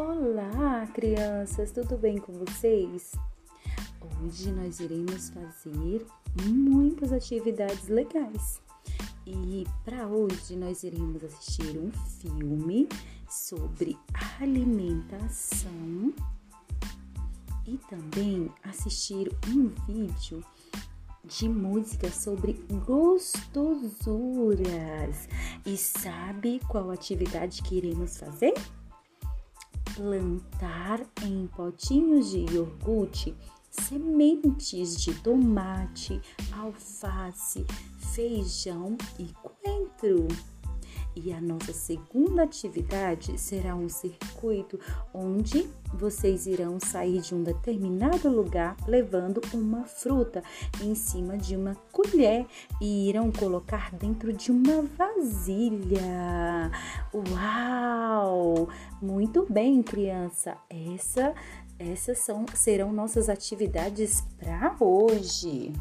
Olá, crianças, tudo bem com vocês? Hoje nós iremos fazer muitas atividades legais. E para hoje nós iremos assistir um filme sobre alimentação e também assistir um vídeo de música sobre gostosuras. E sabe qual atividade que iremos fazer? Plantar em potinhos de iogurte sementes de tomate, alface, feijão e coentro. E a nossa segunda atividade será um circuito onde vocês irão sair de um determinado lugar levando uma fruta em cima de uma colher e irão colocar dentro de uma vasilha. Uau! Muito bem, criança. Essa essas são serão nossas atividades para hoje.